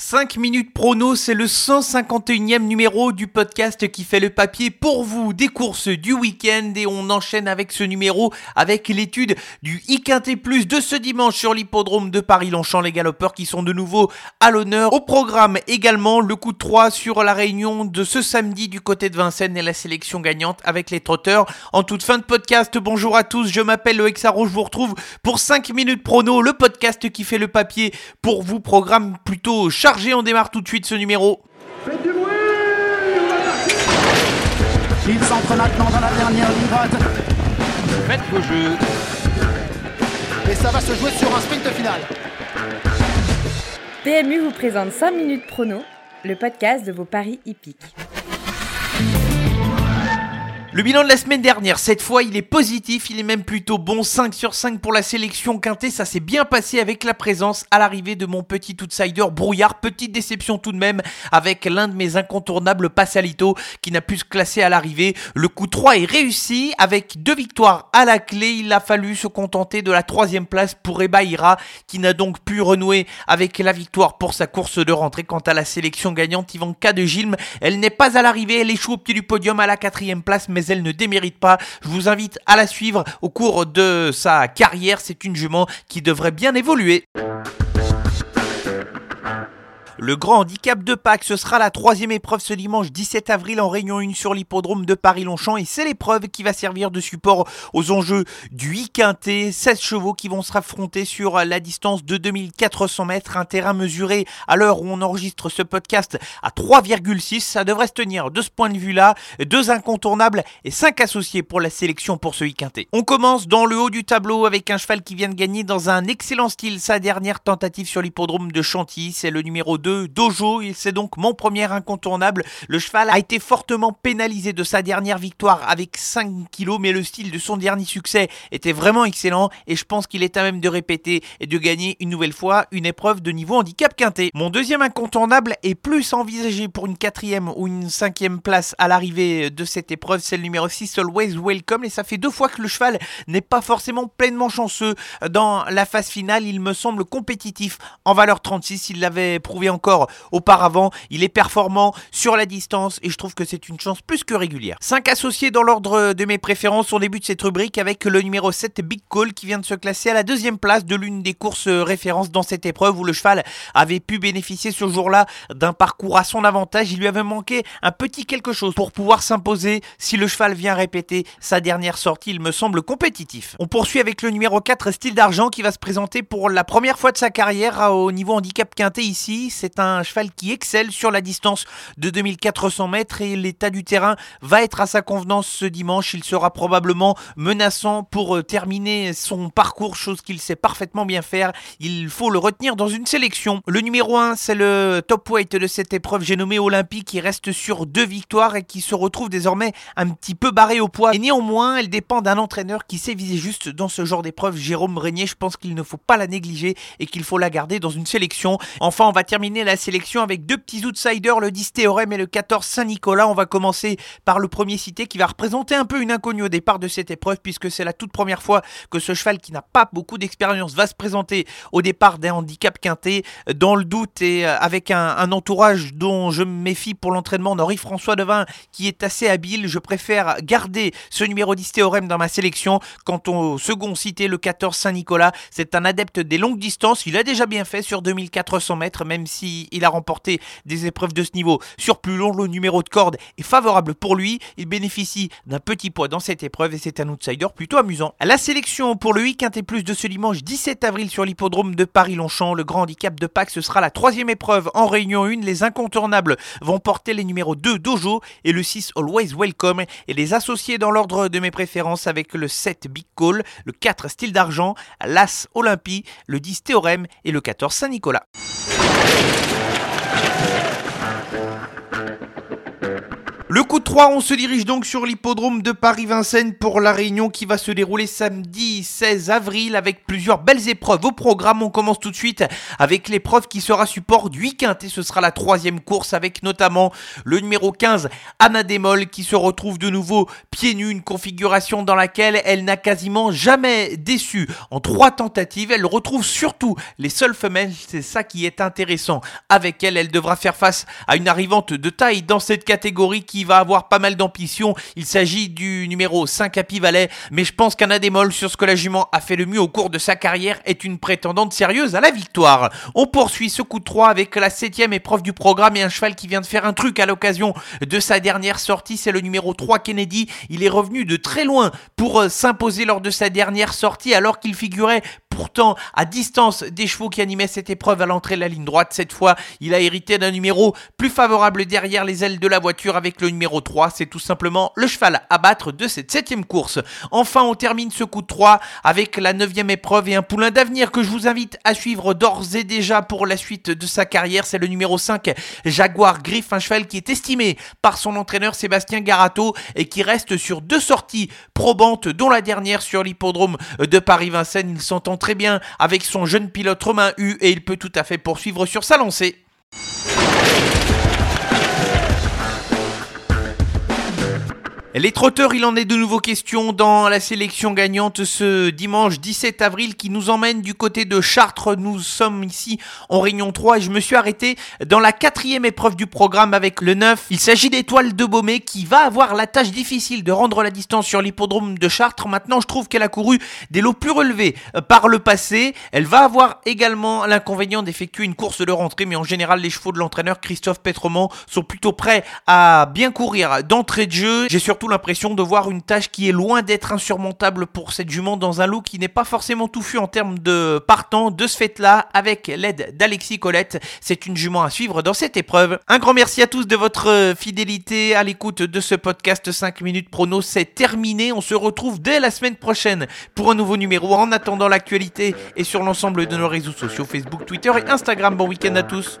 5 minutes prono, c'est le 151e numéro du podcast qui fait le papier pour vous des courses du week-end et on enchaîne avec ce numéro avec l'étude du IQT Plus de ce dimanche sur l'hippodrome de Paris-Longchamp, les galopeurs qui sont de nouveau à l'honneur. Au programme également le coup de 3 sur la réunion de ce samedi du côté de Vincennes et la sélection gagnante avec les trotteurs. En toute fin de podcast, bonjour à tous, je m'appelle le Hexaro, je vous retrouve pour 5 minutes prono, le podcast qui fait le papier pour vous, programme plutôt chargé on démarre tout de suite ce numéro. Faites du bruit Il s'entre maintenant dans la dernière ligne droite. Faites vos jeux. Et ça va se jouer sur un sprint final. PMU vous présente 5 minutes prono, le podcast de vos paris hippiques. Le bilan de la semaine dernière, cette fois, il est positif, il est même plutôt bon. 5 sur 5 pour la sélection quintée, ça s'est bien passé avec la présence à l'arrivée de mon petit outsider Brouillard. Petite déception tout de même avec l'un de mes incontournables Passalito qui n'a pu se classer à l'arrivée. Le coup 3 est réussi avec deux victoires à la clé. Il a fallu se contenter de la troisième place pour Ebaïra qui n'a donc pu renouer avec la victoire pour sa course de rentrée. Quant à la sélection gagnante, Ivanka de Gilm, elle n'est pas à l'arrivée, elle échoue au pied du podium à la quatrième place, elle ne démérite pas. Je vous invite à la suivre au cours de sa carrière. C'est une jument qui devrait bien évoluer. Le grand handicap de Pâques, ce sera la troisième épreuve ce dimanche 17 avril en Réunion 1 sur l'hippodrome de Paris-Longchamp et c'est l'épreuve qui va servir de support aux enjeux du I-Quintet. 16 chevaux qui vont se affronter sur la distance de 2400 mètres, un terrain mesuré à l'heure où on enregistre ce podcast à 3,6. Ça devrait se tenir de ce point de vue-là. Deux incontournables et cinq associés pour la sélection pour ce I-Quintet. On commence dans le haut du tableau avec un cheval qui vient de gagner dans un excellent style sa dernière tentative sur l'hippodrome de Chantilly. C'est le numéro 2 Dojo. C'est donc mon premier incontournable. Le cheval a été fortement pénalisé de sa dernière victoire avec 5 kilos, mais le style de son dernier succès était vraiment excellent et je pense qu'il est à même de répéter et de gagner une nouvelle fois une épreuve de niveau handicap quintet. Mon deuxième incontournable est plus envisagé pour une quatrième ou une cinquième place à l'arrivée de cette épreuve. C'est le numéro 6, Always Welcome, et ça fait deux fois que le cheval n'est pas forcément pleinement chanceux dans la phase finale. Il me semble compétitif en valeur 36. Il l'avait prouvé encore auparavant. Il est performant sur la distance et je trouve que c'est une chance plus que régulière. 5 associés dans l'ordre de mes préférences. On débute cette rubrique avec le numéro 7 Big Call qui vient de se classer à la deuxième place de l'une des courses références dans cette épreuve où le cheval avait pu bénéficier ce jour-là d'un parcours à son avantage. Il lui avait manqué un petit quelque chose pour pouvoir s'imposer. Si le cheval vient répéter sa dernière sortie, il me semble compétitif. On poursuit avec le numéro 4 Style d'Argent qui va se présenter pour la première fois de sa carrière au niveau handicap quinté ici. C'est un cheval qui excelle sur la distance de 2400 mètres et l'état du terrain va être à sa convenance ce dimanche. Il sera probablement menaçant pour euh, terminer son parcours, chose qu'il sait parfaitement bien faire. Il faut le retenir dans une sélection. Le numéro 1, c'est le top weight de cette épreuve, j'ai nommé Olympique, qui reste sur deux victoires et qui se retrouve désormais un petit peu barré au poids. Et néanmoins, elle dépend d'un entraîneur qui sait viser juste dans ce genre d'épreuve, Jérôme Régnier. Je pense qu'il ne faut pas la négliger et qu'il faut la garder dans une sélection. Enfin, on va terminer la sélection avec deux petits outsiders, le 10 Théorème et le 14 Saint-Nicolas. On va commencer par le premier cité qui va représenter un peu une inconnue au départ de cette épreuve puisque c'est la toute première fois que ce cheval qui n'a pas beaucoup d'expérience va se présenter au départ d'un handicap quinté dans le doute et euh, avec un, entourage dont je me méfie pour l'entraînement d'Henri-François Devin qui est assez habile. Je préfère garder ce numéro 10 Théorème dans ma sélection. Quant au second cité, le 14 Saint-Nicolas, c'est un adepte des longues distances. Il a déjà bien fait sur 2400 mètres même si il a remporté des épreuves de ce niveau sur plus long, le numéro de corde est favorable pour lui. Il bénéficie d'un petit poids dans cette épreuve et c'est un outsider plutôt amusant. La sélection pour le week-end et plus de ce dimanche 17 avril sur l'hippodrome de Paris-Longchamp. Le grand handicap de Pâques, ce sera la troisième épreuve en réunion 1. Les incontournables vont porter les numéros 2 Dojo et le 6 Always Welcome et les associer dans l'ordre de mes préférences avec le 7 Big Call, le 4 Style d'Argent, l'As Olympie, le 10 Théorème et le 14 Saint-Nicolas. Le coup de 3, on se dirige donc sur l'hippodrome de Paris-Vincennes pour la réunion qui va se dérouler samedi mardi 16 avril avec plusieurs belles épreuves au programme. On commence tout de suite avec l'épreuve qui sera support du week-end ce sera la troisième course avec notamment le numéro 15 Anna Demol qui se retrouve de nouveau pieds nus, une configuration dans laquelle elle n'a quasiment jamais déçu. En trois tentatives, elle retrouve surtout les seules femelles, c'est ça qui est intéressant. Avec elle, elle devra faire face à une arrivante de taille dans cette catégorie qui va avoir pas mal d'ambition. Il s'agit du numéro 5 Happy Valley, mais je pense qu'Anna Demol, sur ce que la jument a fait le mieux au cours de sa carrière, est une prétendante sérieuse à la victoire. On poursuit ce coup de 3 avec la septième épreuve du programme et un cheval qui vient de faire un truc à l'occasion de sa dernière sortie, c'est le numéro 3 Kennedy. Il est revenu de très loin pour euh, s'imposer lors de sa dernière sortie alors qu'il figurait pourtant à distance des chevaux qui animaient cette épreuve à l'entrée de la ligne droite. Cette fois, il a hérité d'un numéro plus favorable derrière les ailes de la voiture avec le numéro 3. C'est tout simplement le cheval à battre de cette septième course. Enfin, on termine ce coup de 3 avec la neuvième épreuve et un poulain d'avenir que je vous invite à suivre d'ores et déjà pour la suite de sa carrière. C'est le numéro 5, Jaguar Griff, un cheval qui est estimé par son entraîneur Sébastien Garato et qui reste sur deux sorties probantes, dont la dernière sur l'hippodrome de Paris-Vincennes. Il s'entend très bien avec son jeune pilote Romain U et il peut tout à fait poursuivre sur sa lancée. Les trotteurs, il en est de nouveau question dans la sélection gagnante ce dimanche 17 avril qui nous emmène du côté de Chartres. Nous sommes ici en Réunion 3 et je me suis arrêté dans la quatrième épreuve du programme avec le 9. Il s'agit d'Étoile de Baumé qui va avoir la tâche difficile de rendre la distance sur l'hippodrome de Chartres. Maintenant, je trouve qu'elle a couru des lots plus relevés euh, par le passé. Elle va avoir également l'inconvénient d'effectuer une course de rentrée, mais en général, les chevaux de l'entraîneur Christophe Petremont sont plutôt prêts à bien courir d'entrée de jeu. J'ai l'impression de voir une tâche qui est loin d'être insurmontable pour cette jument dans un lot qui n'est pas forcément touffu en termes de partant de ce fait-là avec l'aide d'Alexis Colette. C'est une jument à suivre dans cette épreuve. Un grand merci à tous de votre fidélité à l'écoute de ce podcast 5 minutes prono. C'est terminé. On se retrouve dès la semaine prochaine pour un nouveau numéro. En attendant l'actualité et sur l'ensemble de nos réseaux sociaux Facebook, Twitter et Instagram. Bon week-end à tous.